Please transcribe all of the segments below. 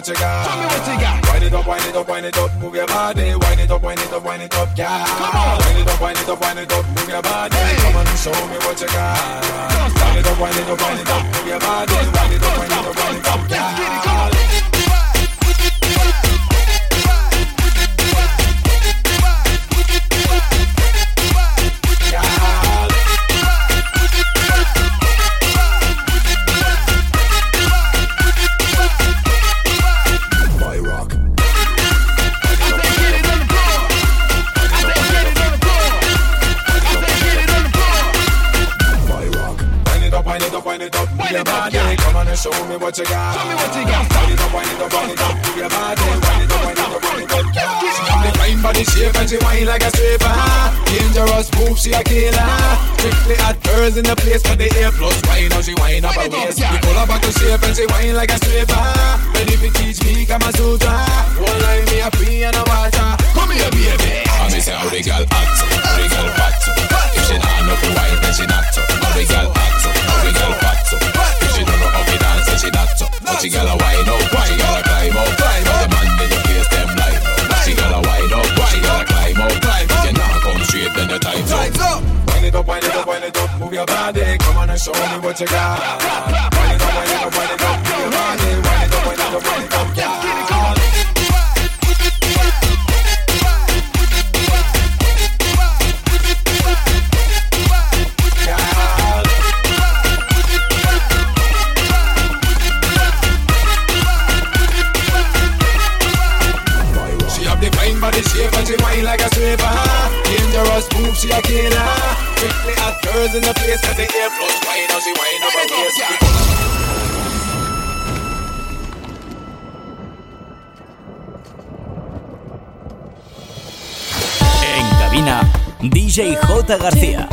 What you got. Show me what you got. Wind it up, wind it up, wind it up, move your body. Wind it up, wind it up, wind it up, yeah. Come on. Wind it up, wind it up, wind it up, move your body. Come on show me what you got. Wind it up, wind it up, wind it up, move your body. Wind it up, wind it up, wind it up, yeah. Girls in the place for the air plus. Wine now she whine up her waist. We pull her back to shape and she whine like a stripper. Ready to teach me Kama Sutra. One line me a free and a water. Come here, baby. I me say how the girl act, how the girl fat. If she not know for wine, then she not. How the girl act, how the girl fat. If she don't know how to dance, then she not. But she gotta wine up, show me what you got. Wind it up, wind it up, wind it up, your body. Wind it up, wind it up, wind it up, yeah. She have the fine body shape and she whine like a stripper. Dangerous move, she a killer. Girls in the place 'cause they DJ J. García.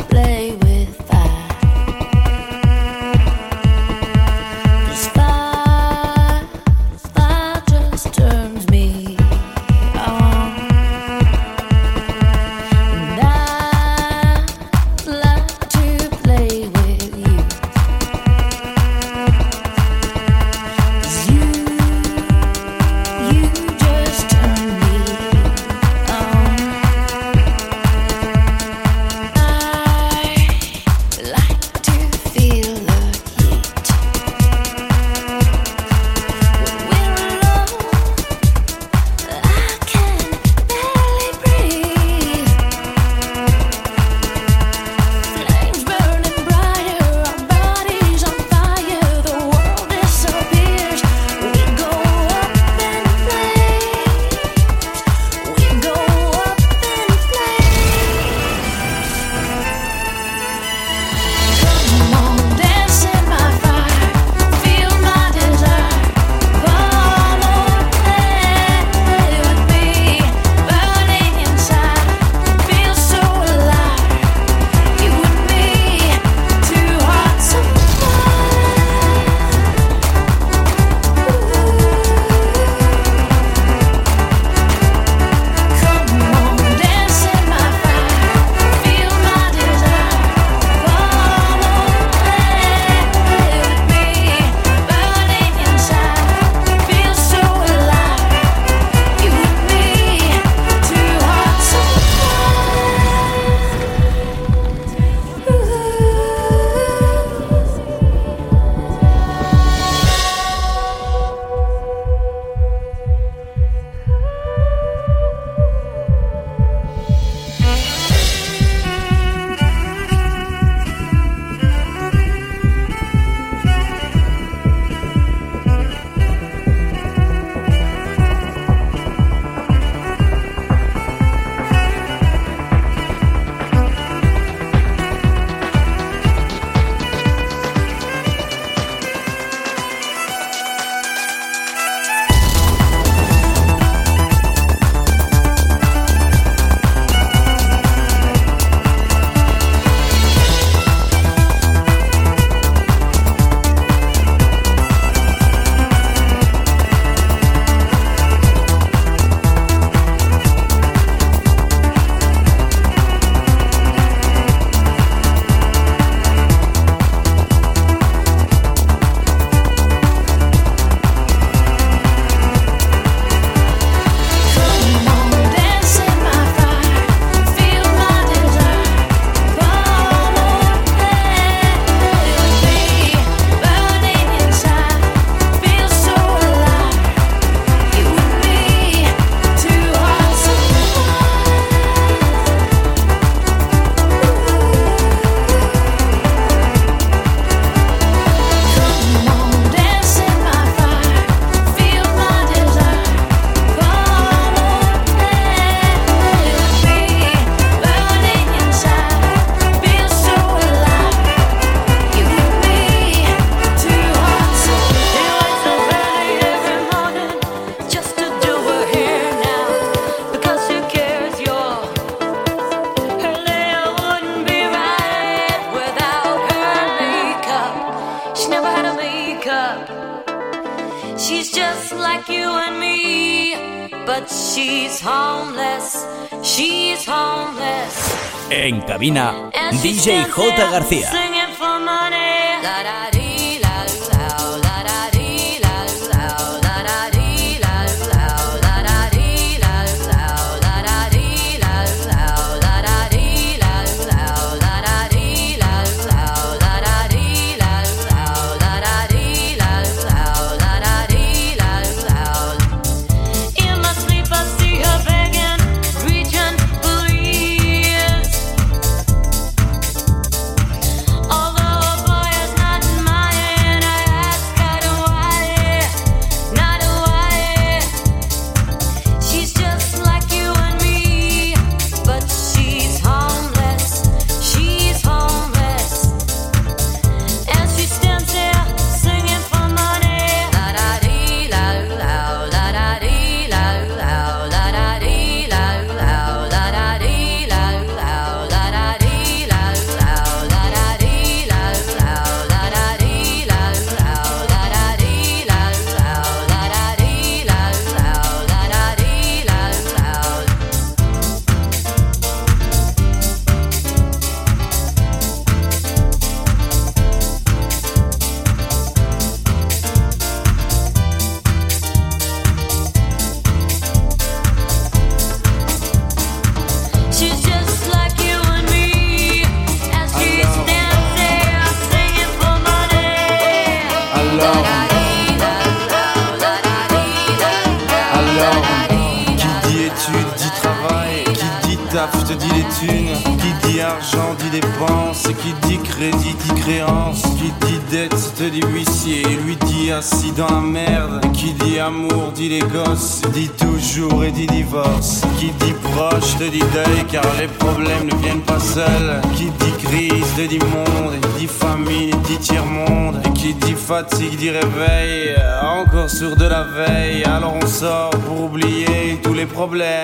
DJ J. García.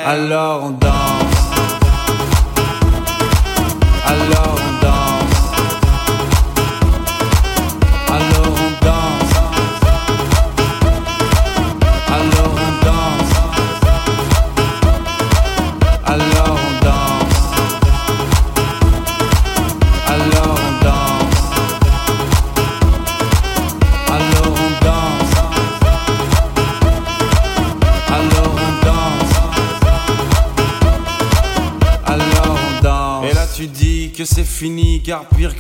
Alors on danse.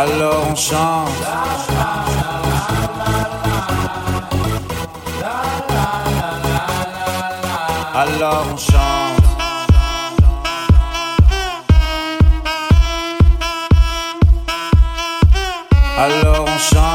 alors on chante. Alors on chante. Alors on chante.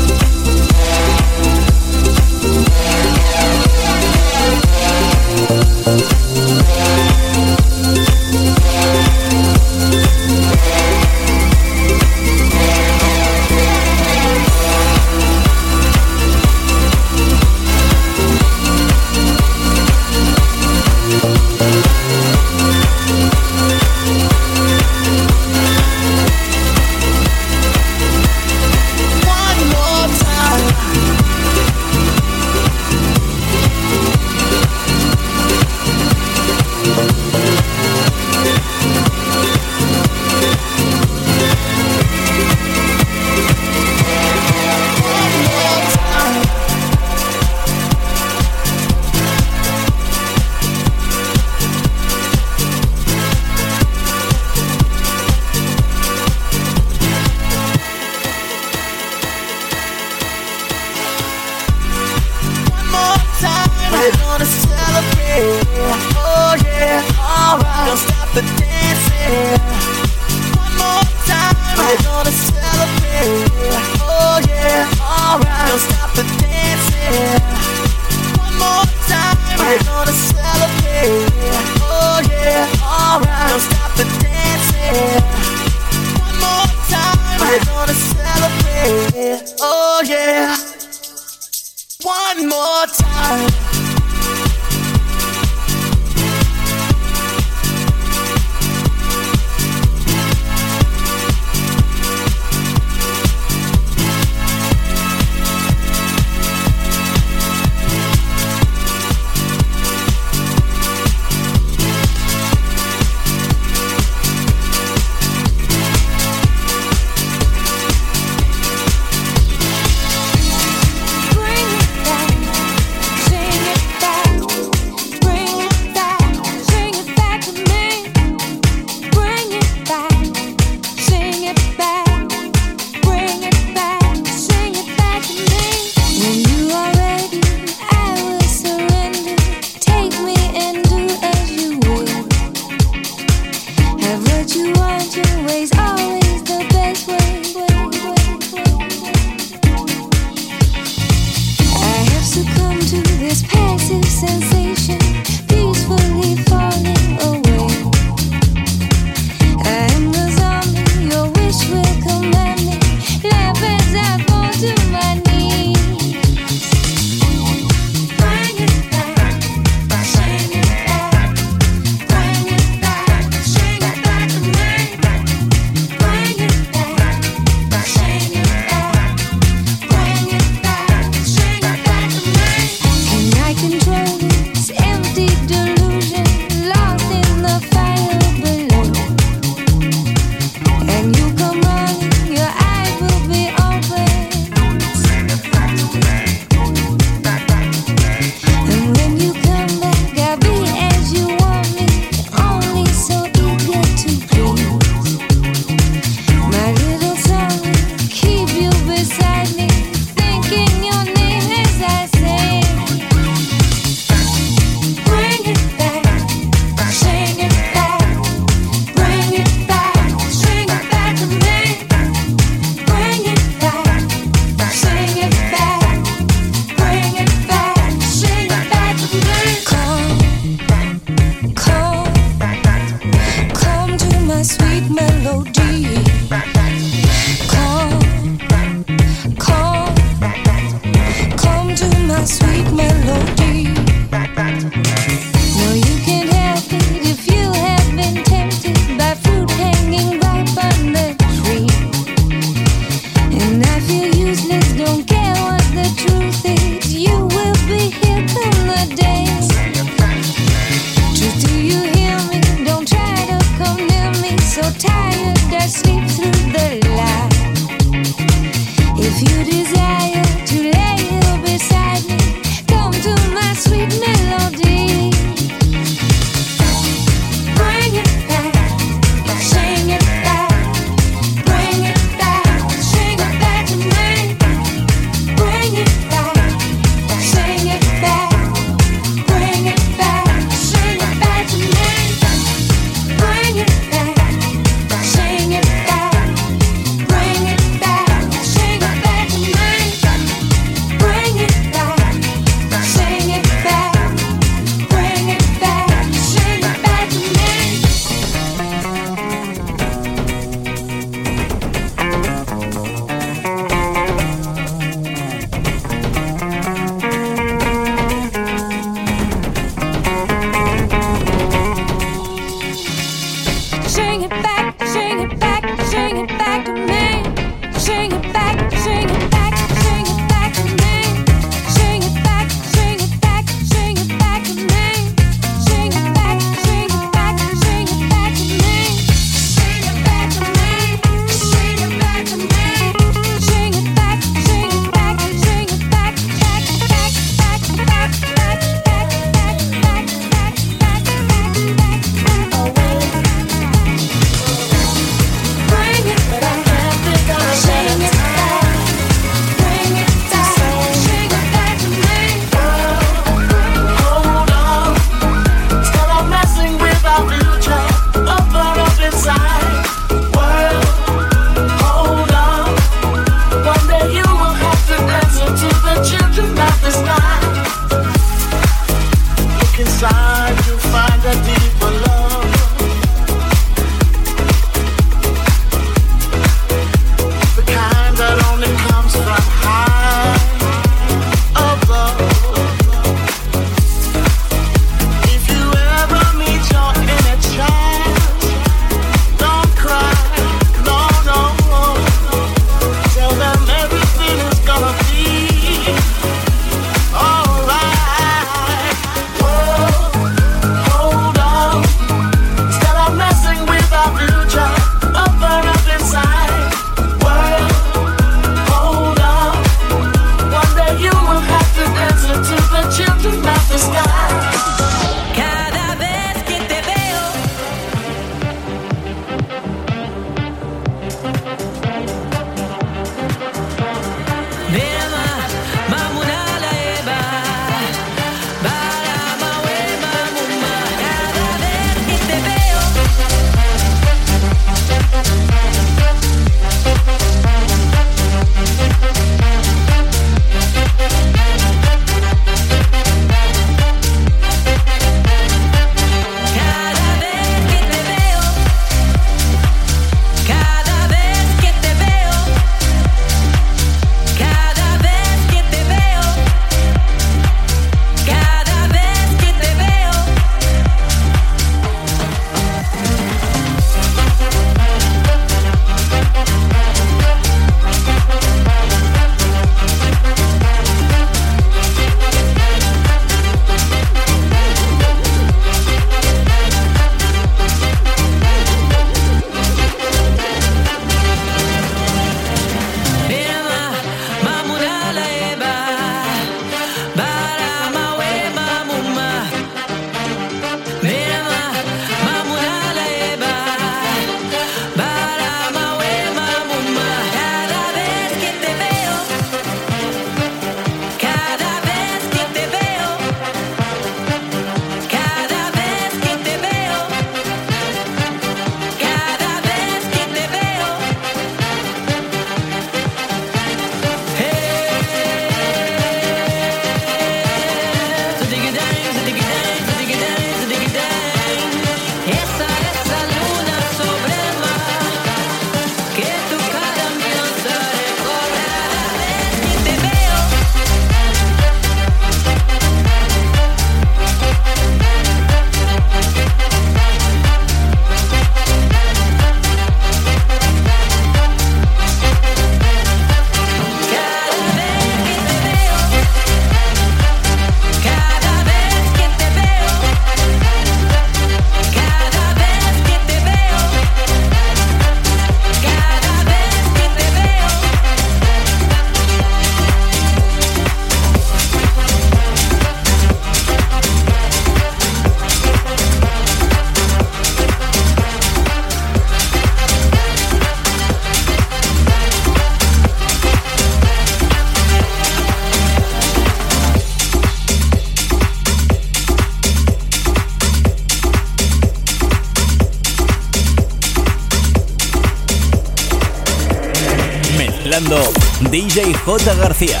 J. García.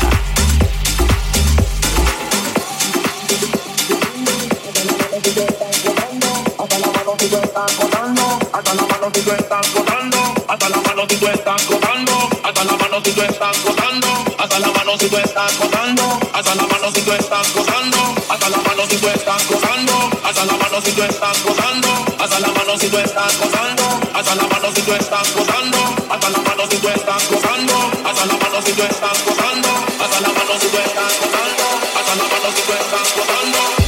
hasta la mano si tú estás gozando, hasta la mano si tú estás gozando, mano si tú estás gozando, hasta la mano si tú estás gozando, hasta la mano si tú estás gozando, hasta la mano si tú estás gozando, hasta la mano si tú estás gozando, hasta la mano si tú estás gozando.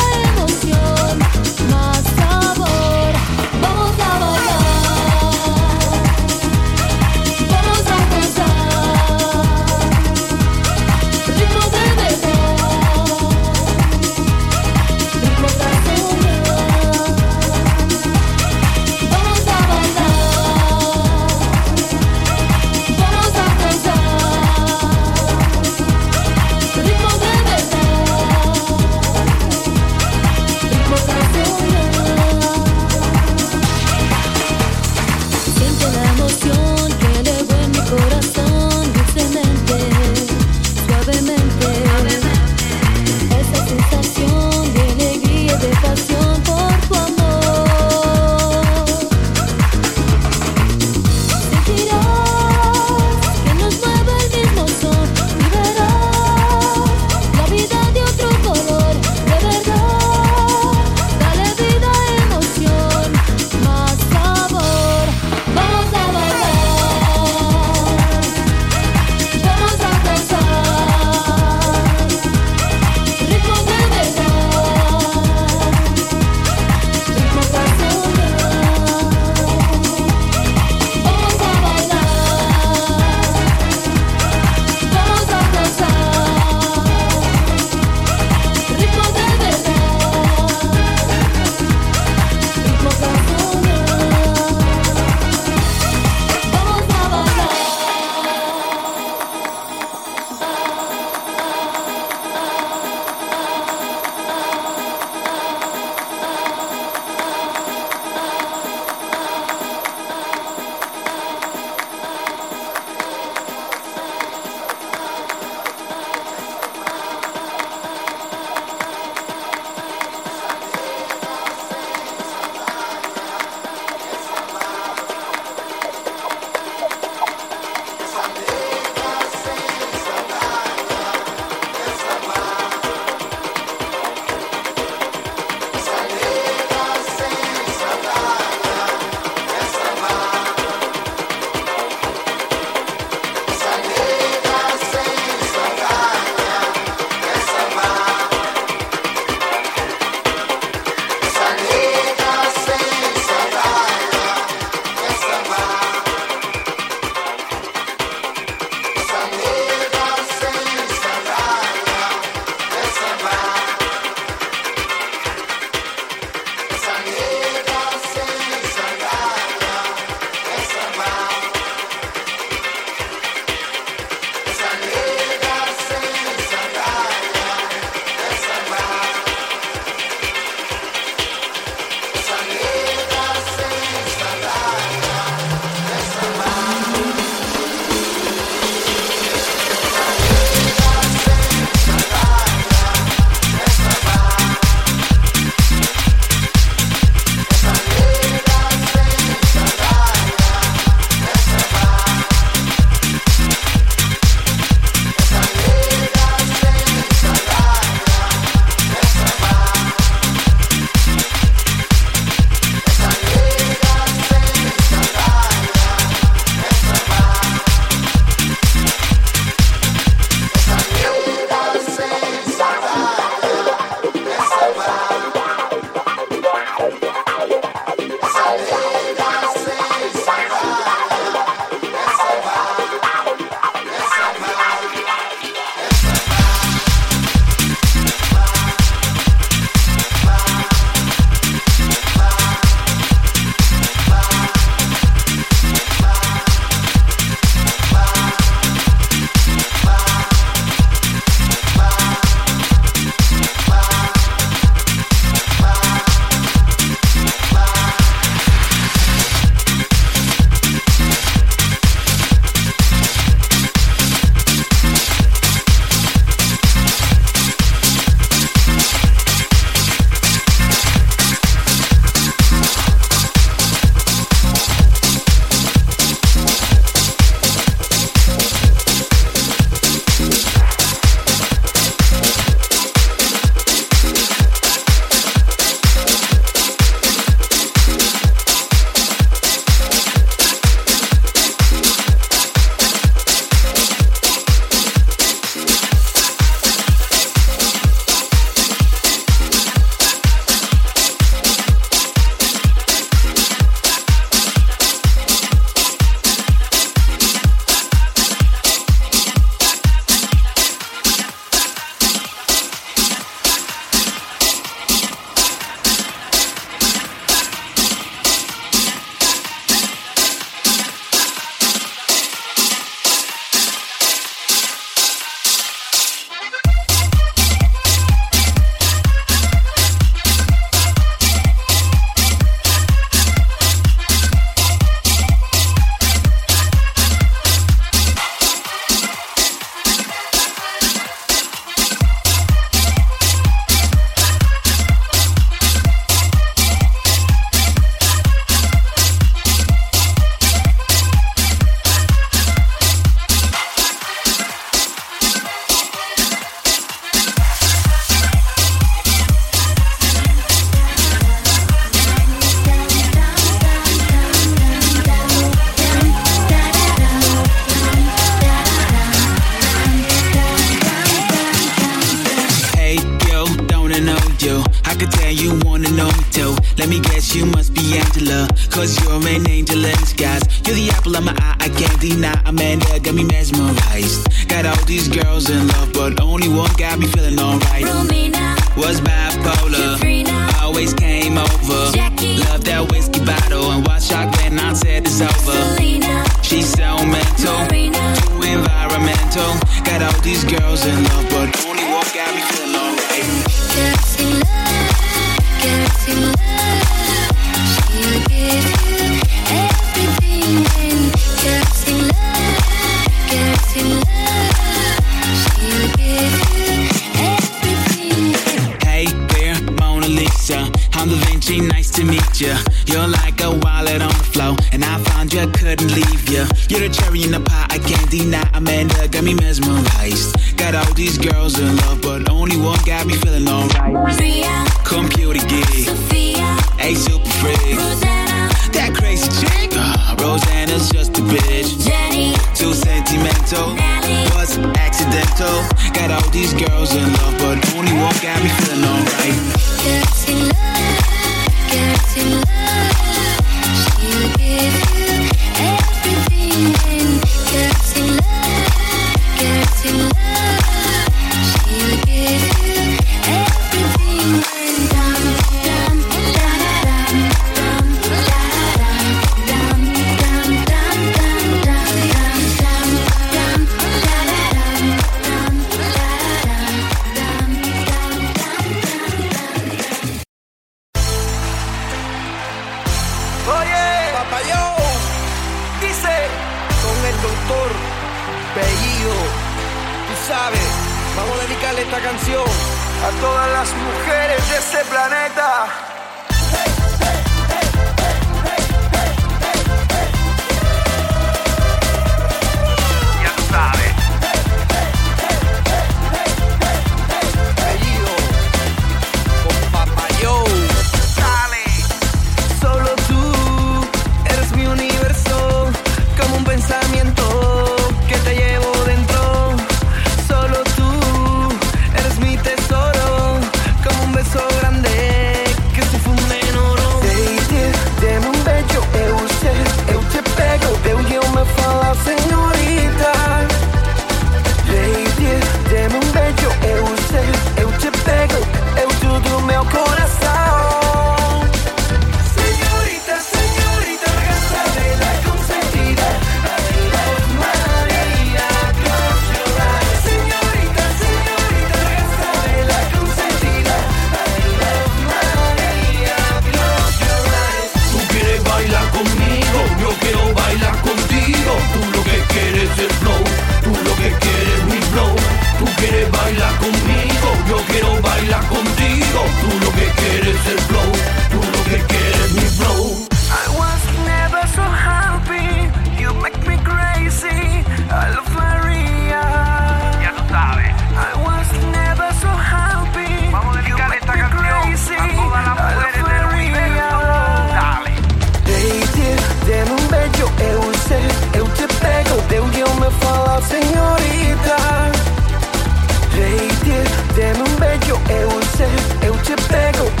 Eu te pego.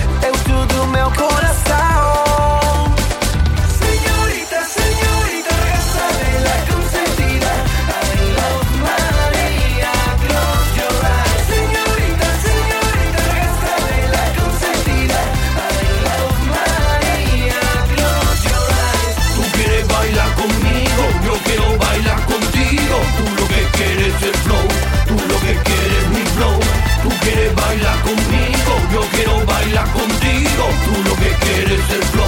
It's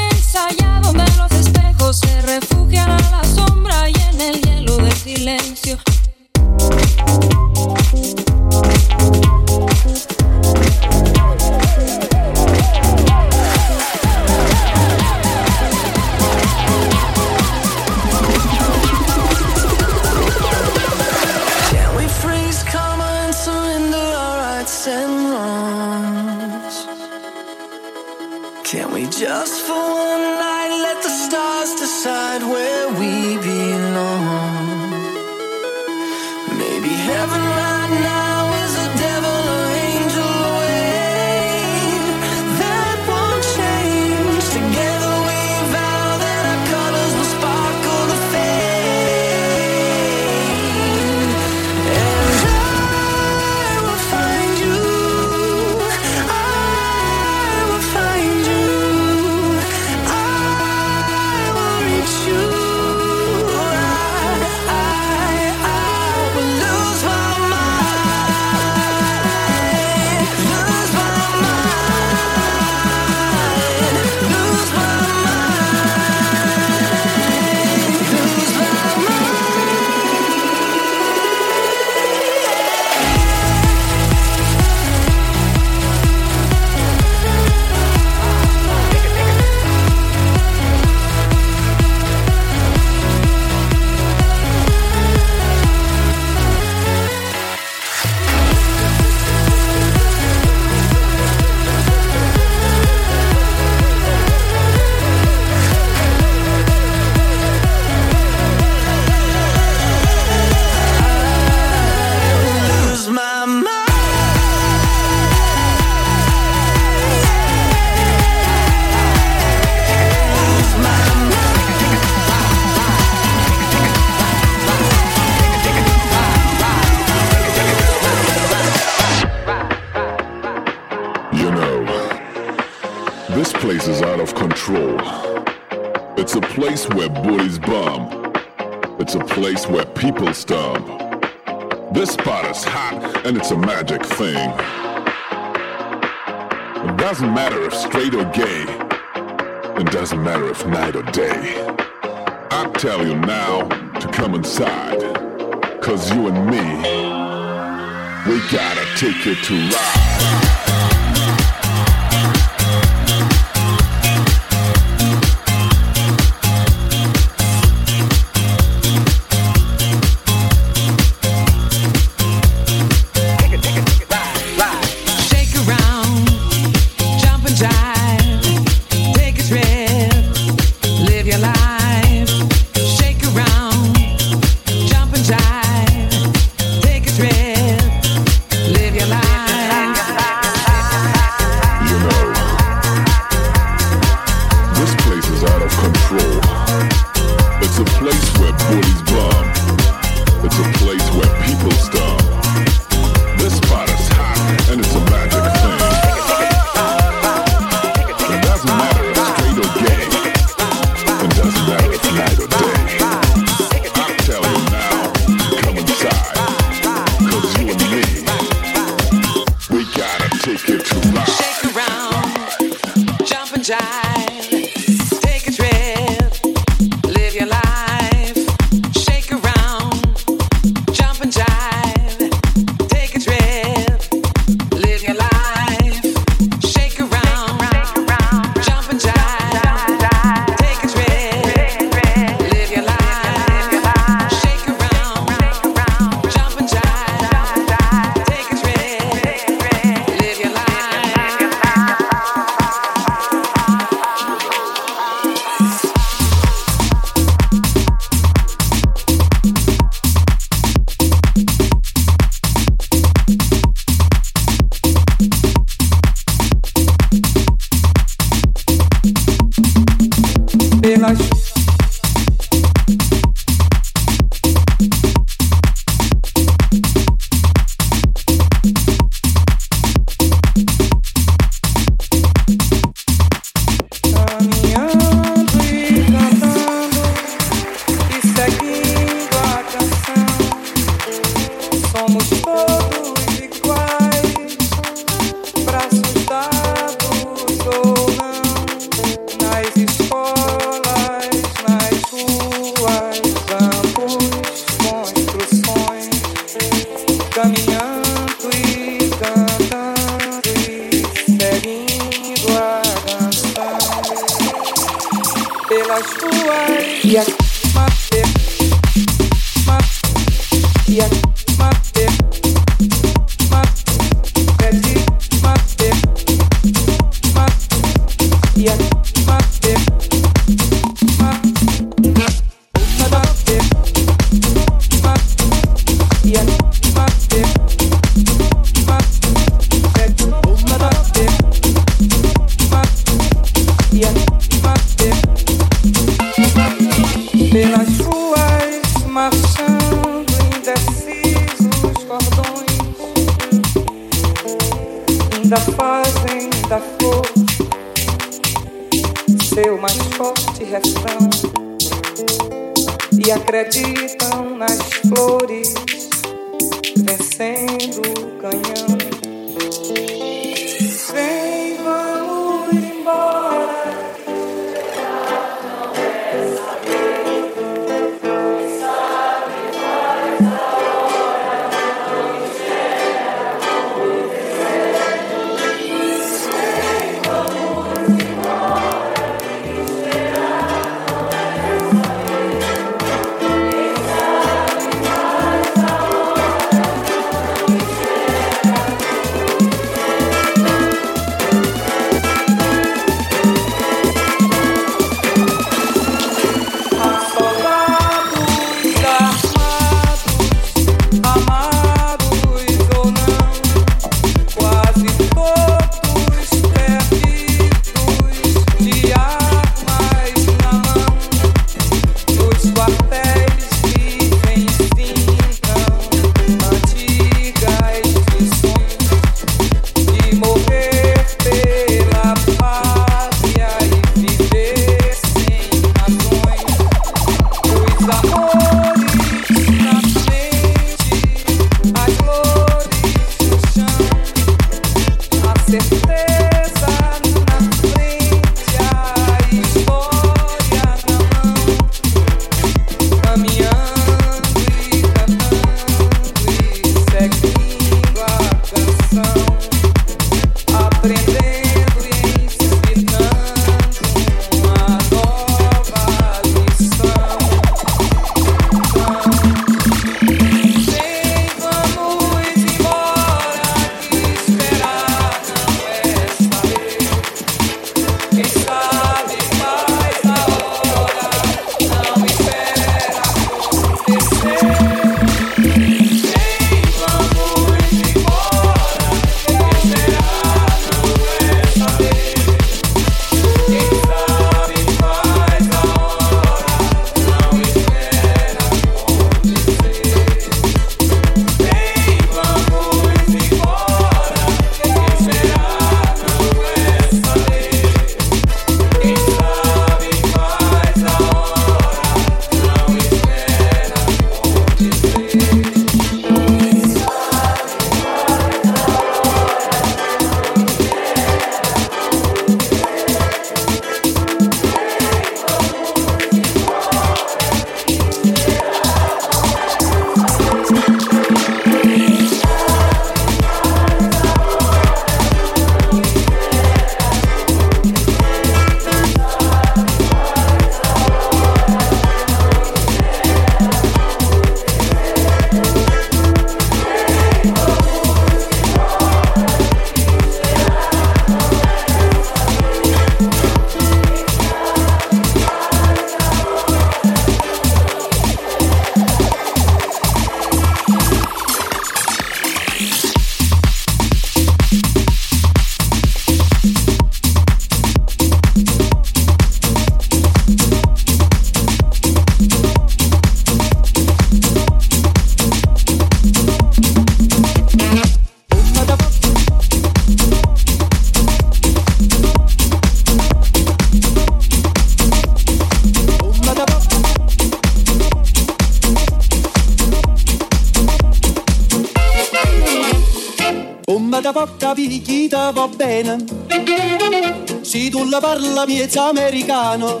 la miezza americano,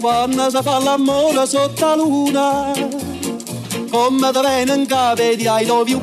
quando si fa l'amore sotto la luna, come te viene in capo di I love.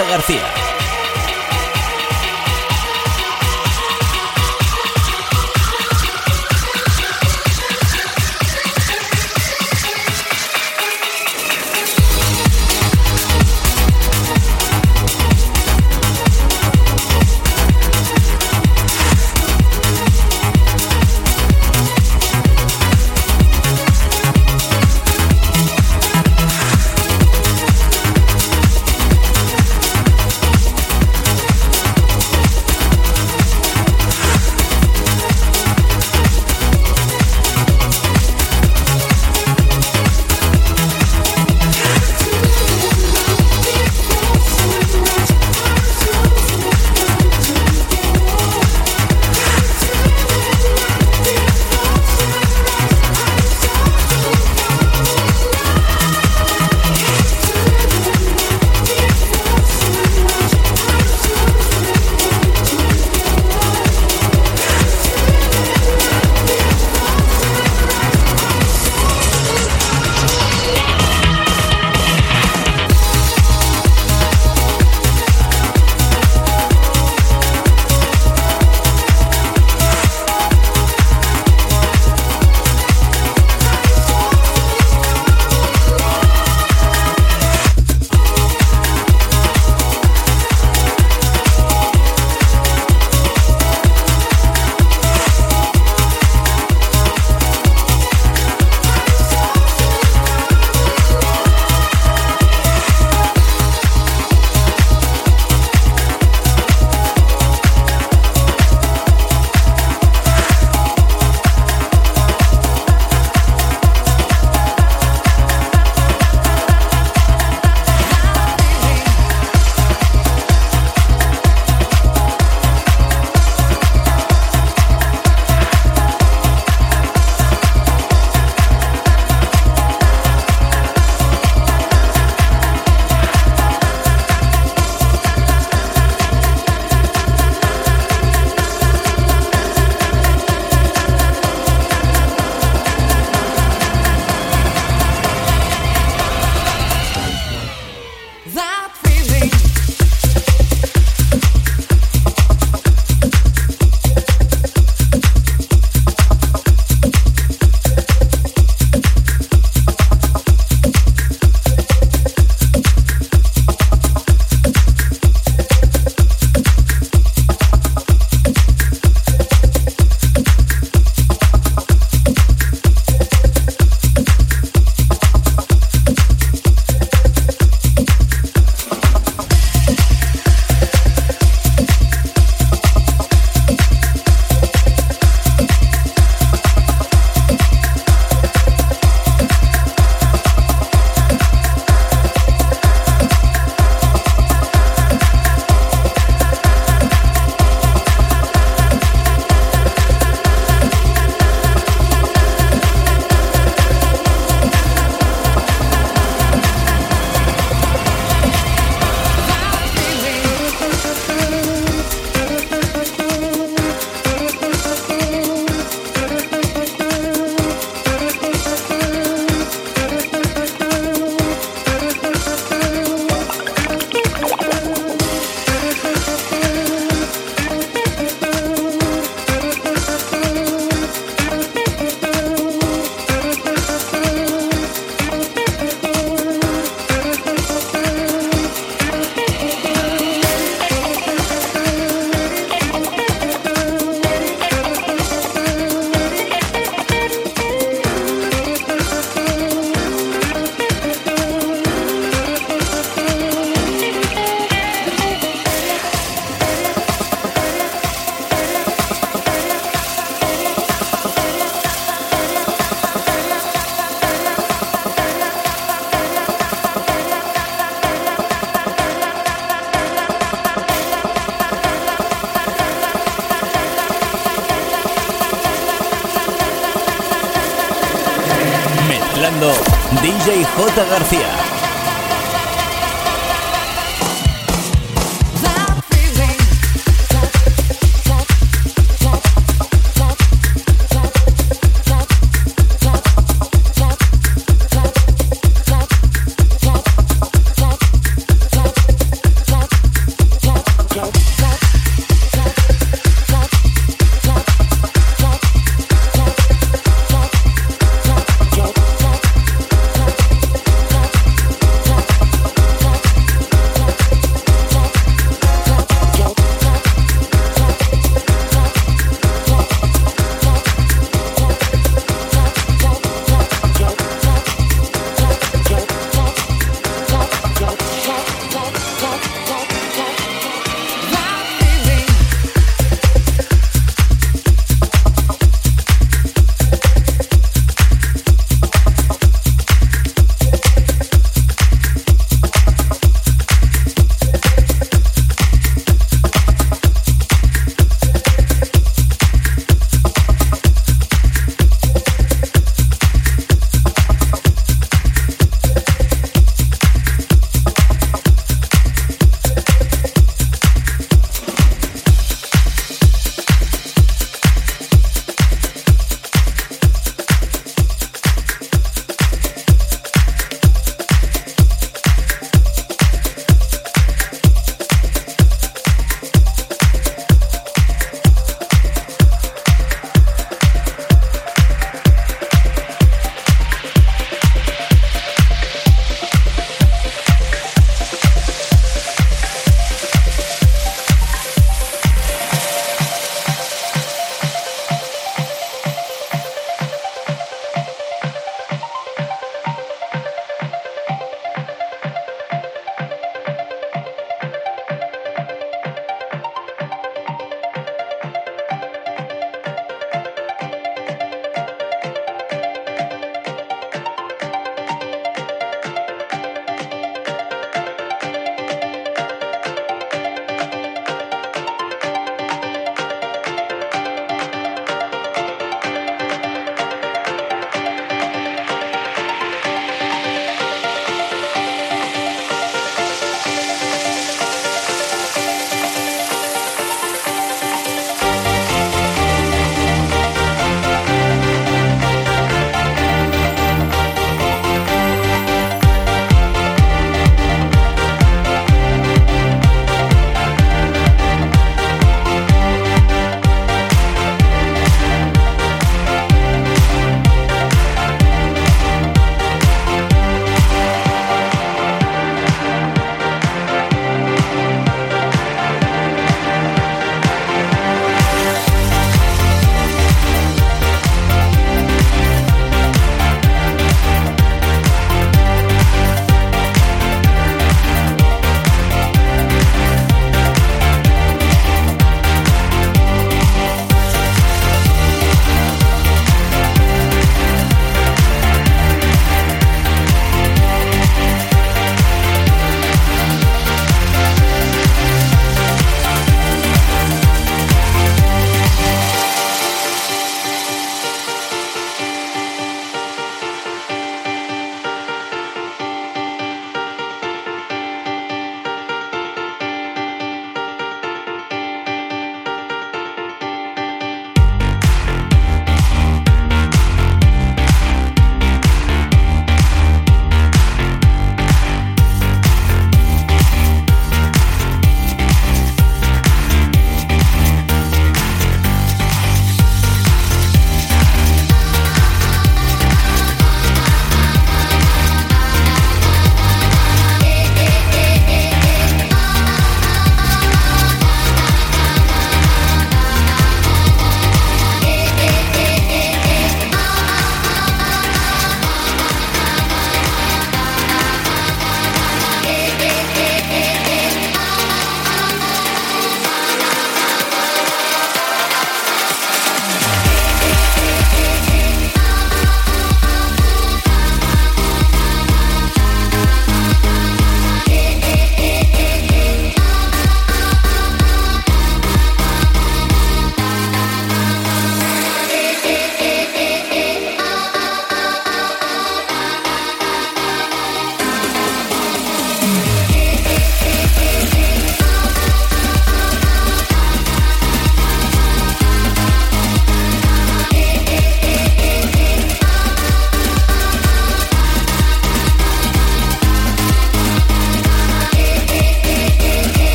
García. DJ J. García.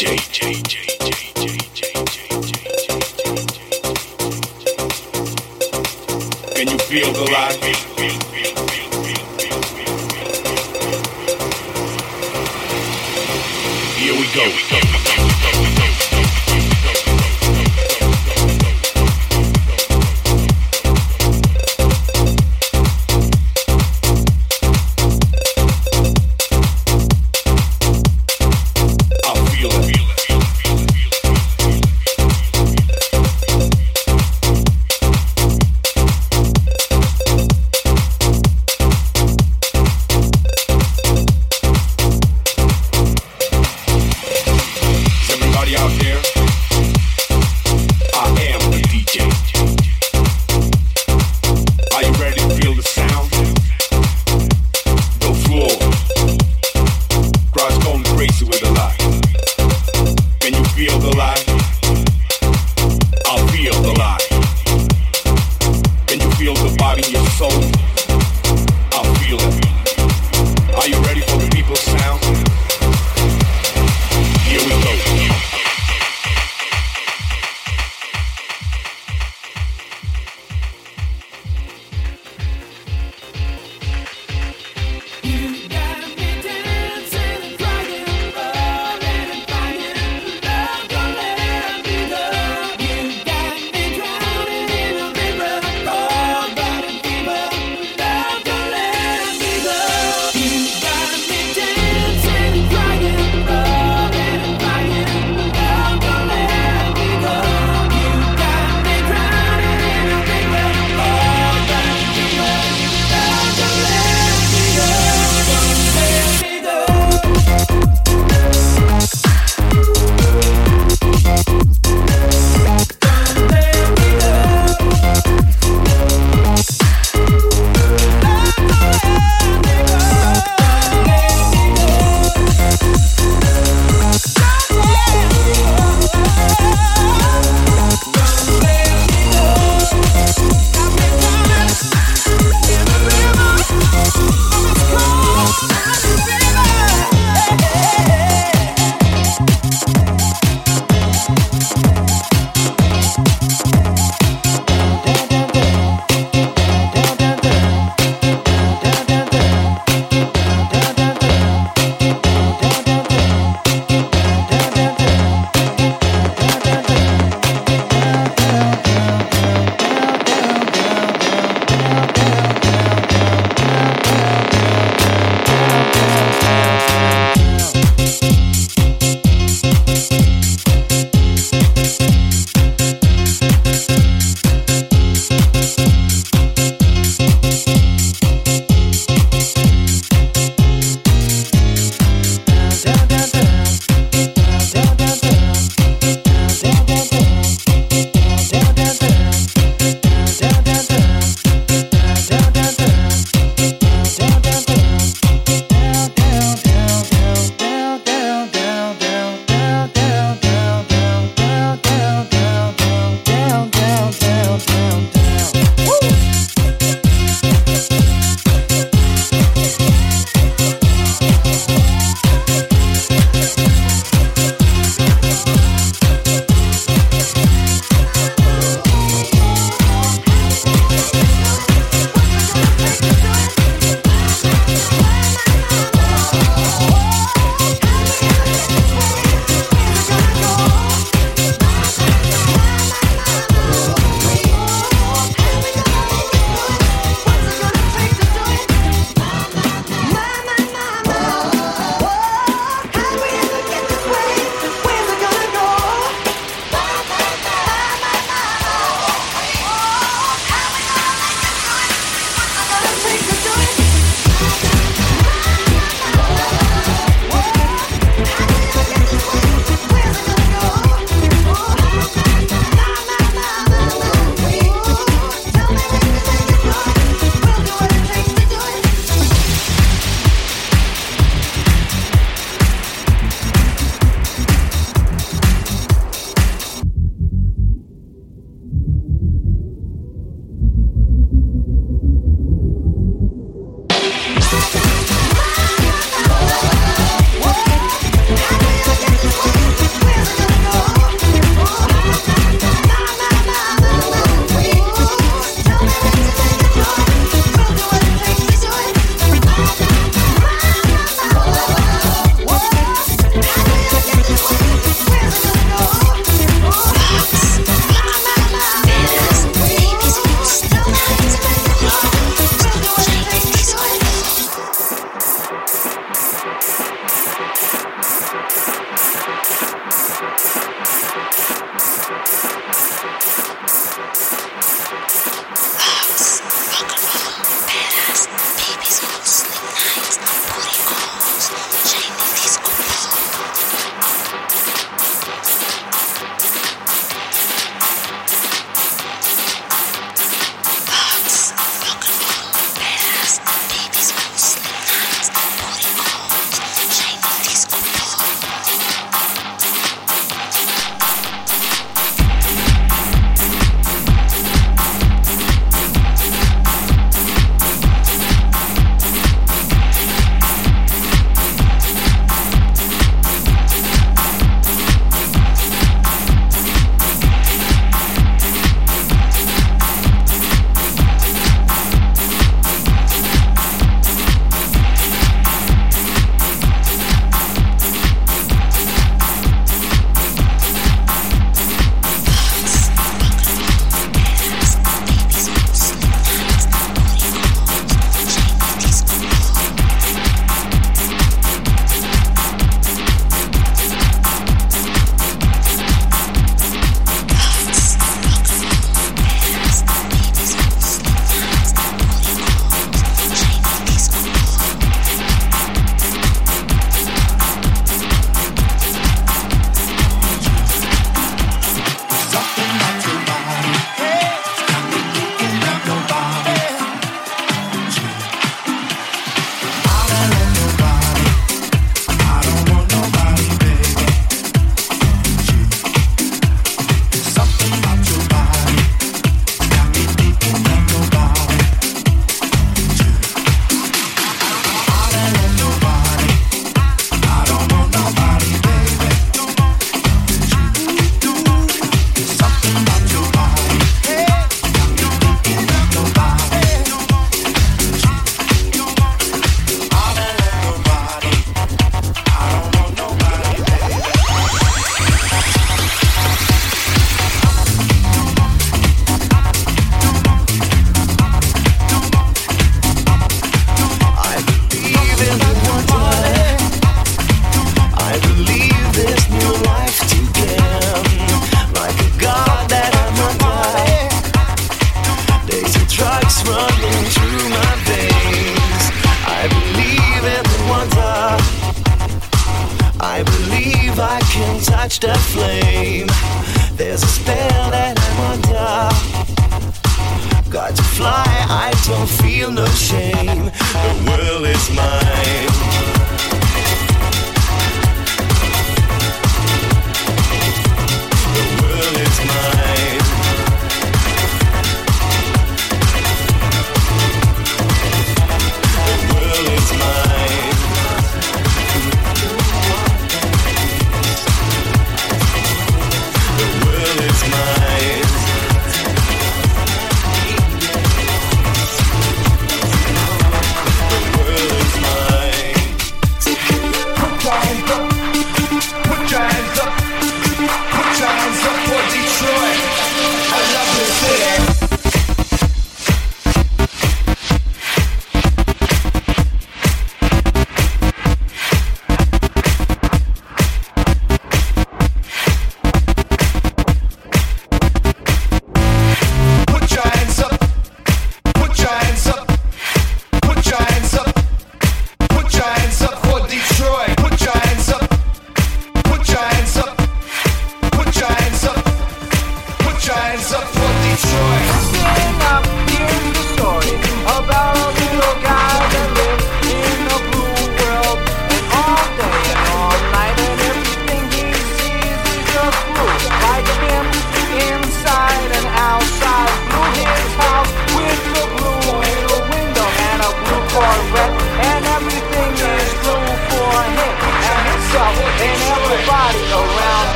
DJ.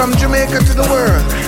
from Jamaica to the world.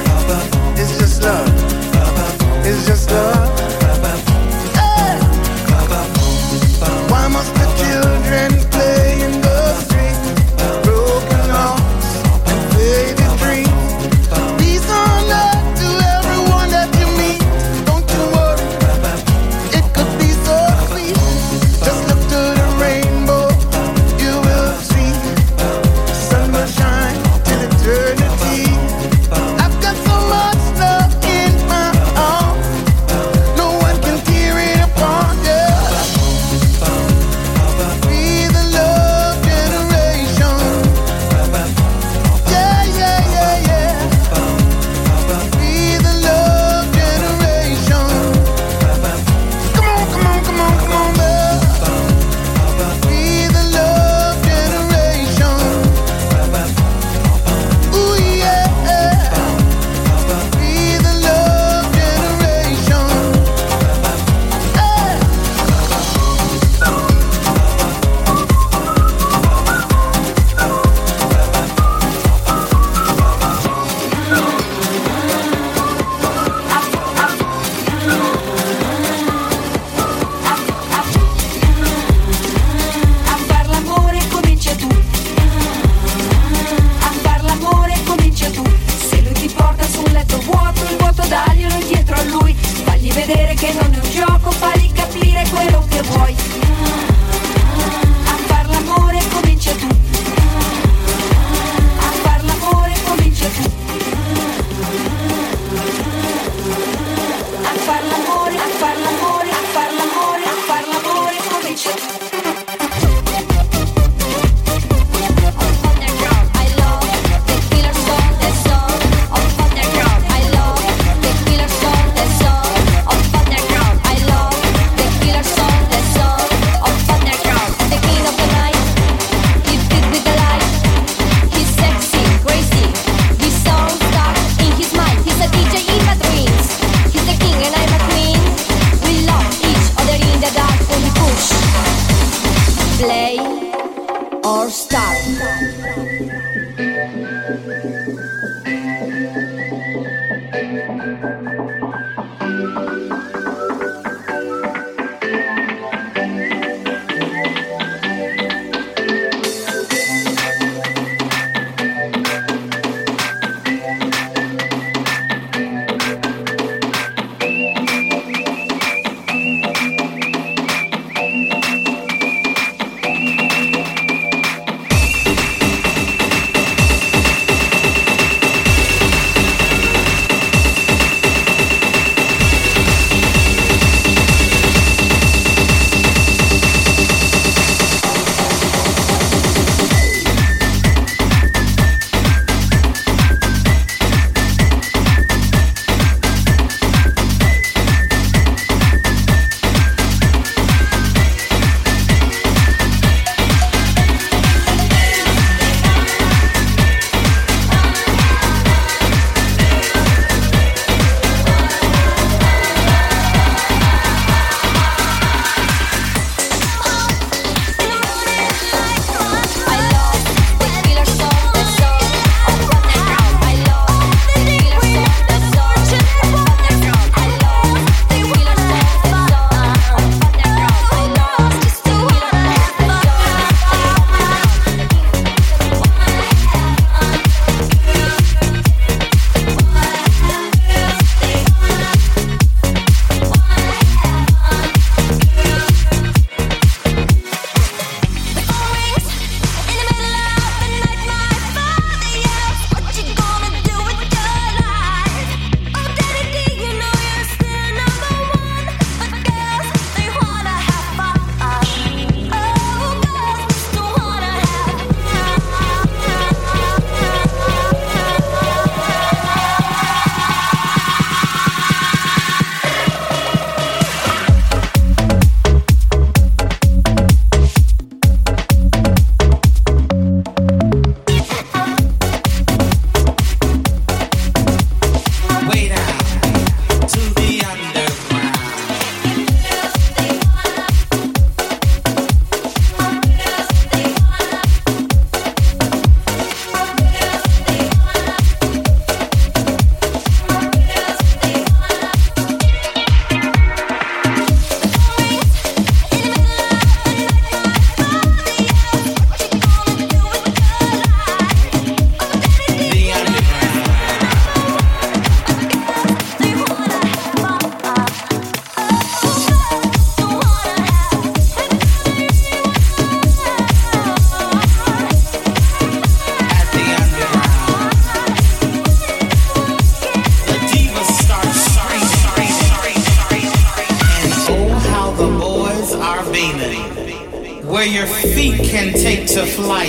Where your feet can take to flight,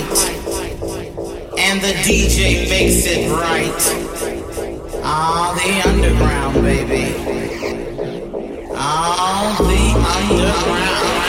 and the DJ makes it right. Ah, the underground, baby. Ah, the underground.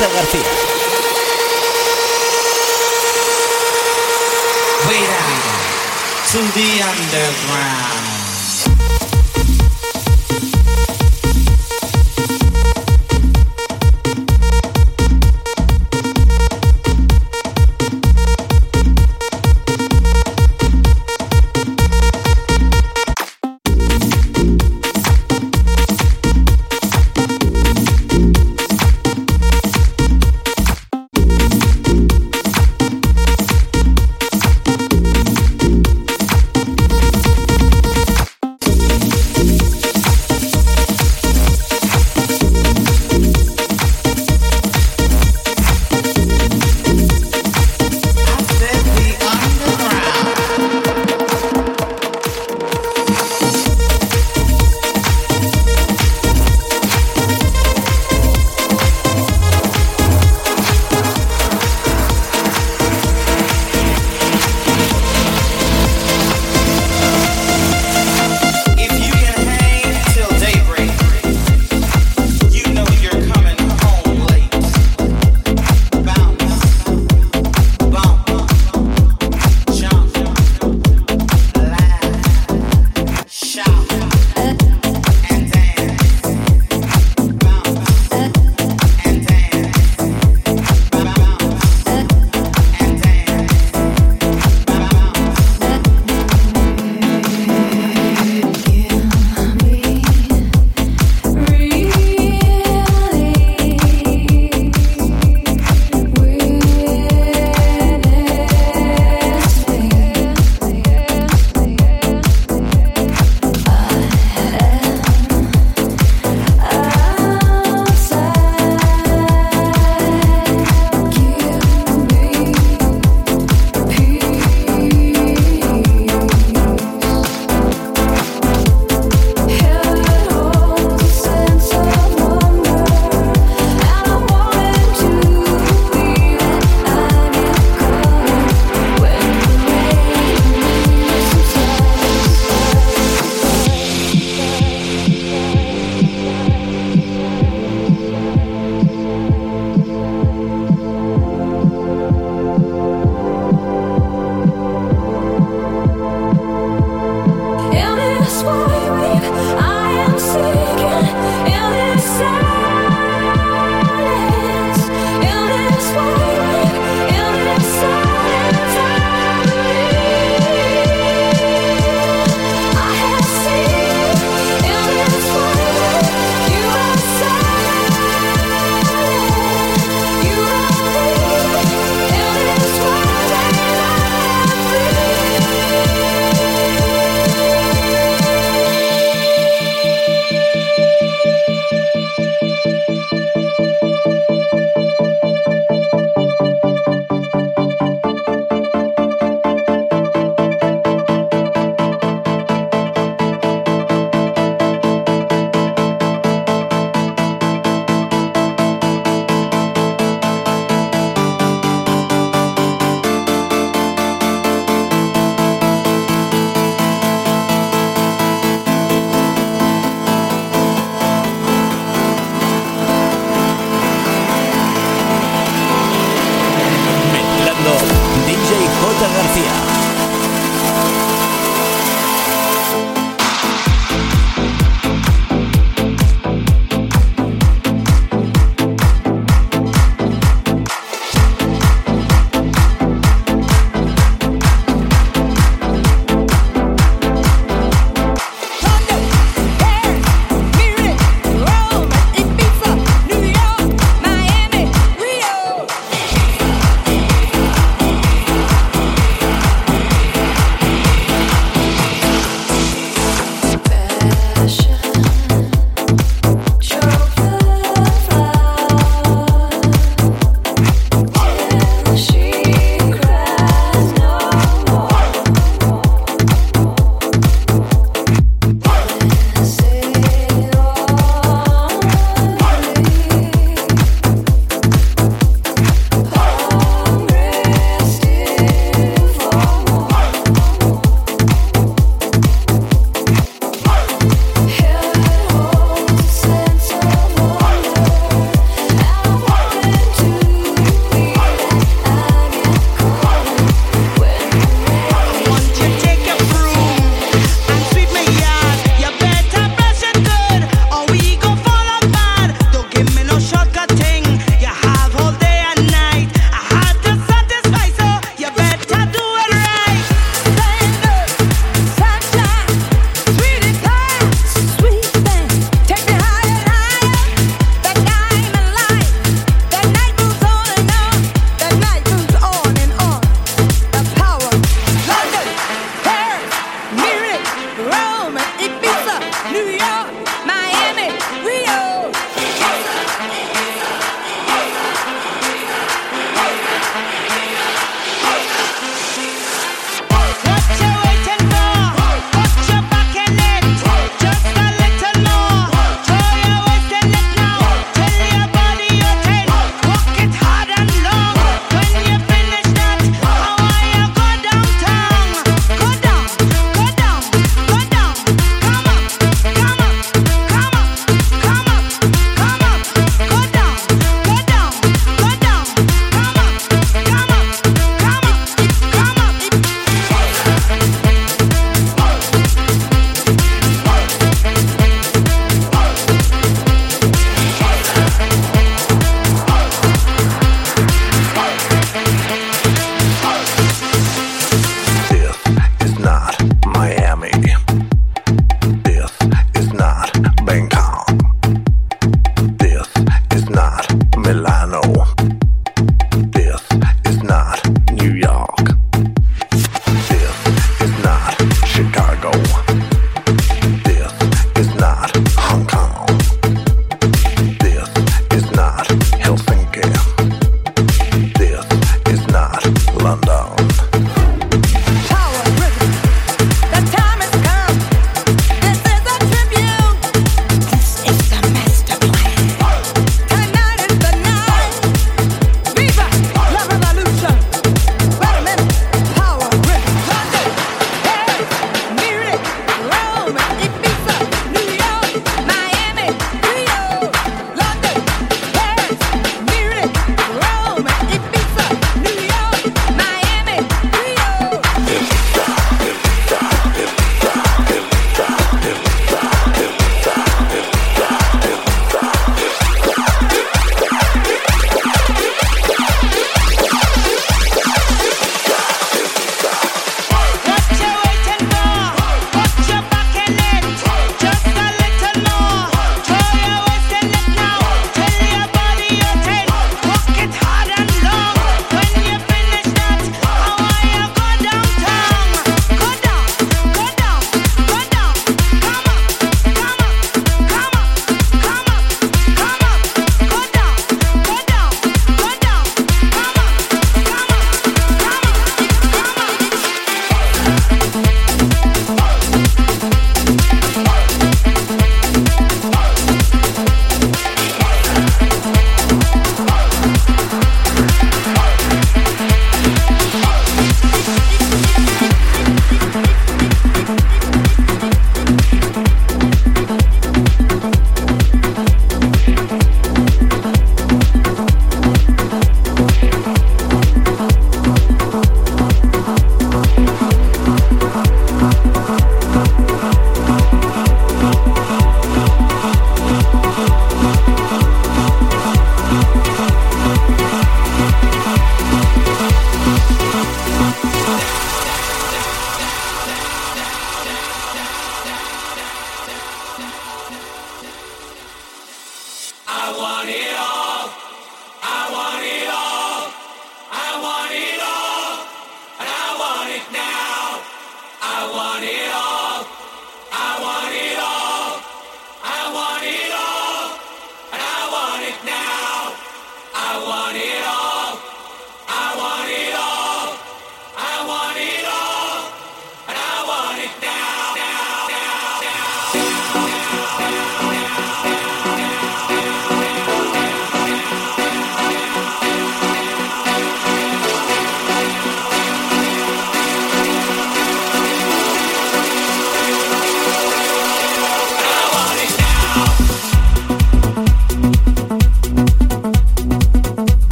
DJ García. Way down to the underground.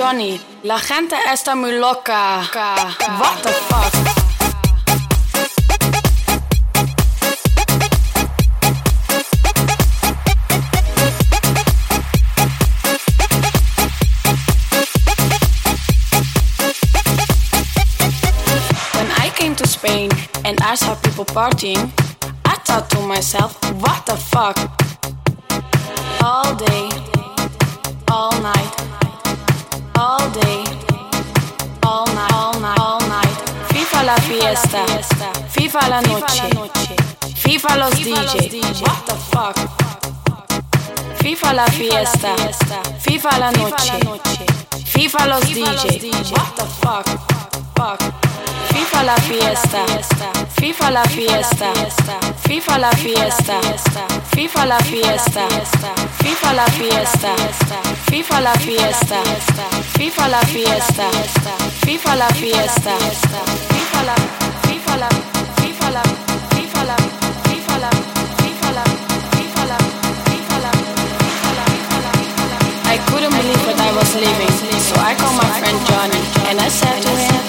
Johnny, la gente está muy loca. What the fuck? Spain and I saw people partying, I thought to myself, what the fuck? All day, all night, all day, all night, all night, all night. FIFA la fiesta, FIFA la noche, FIFA los DJ. What the fuck? FIFA la fiesta, FIFA la noche, FIFA los DJ. What the fuck? Fuck. FIFA la fiesta, FIFA la fiesta, FIFA la fiesta, FIFA la fiesta, FIFA la fiesta, FIFA la fiesta, FIFA la fiesta, FIFA la fiesta, FIFA la, FIFA la, FIFA la, was living, so I called my friend Johnny and I said to him.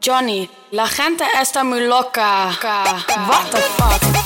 Johnny, la gente está muy loca. What the fuck?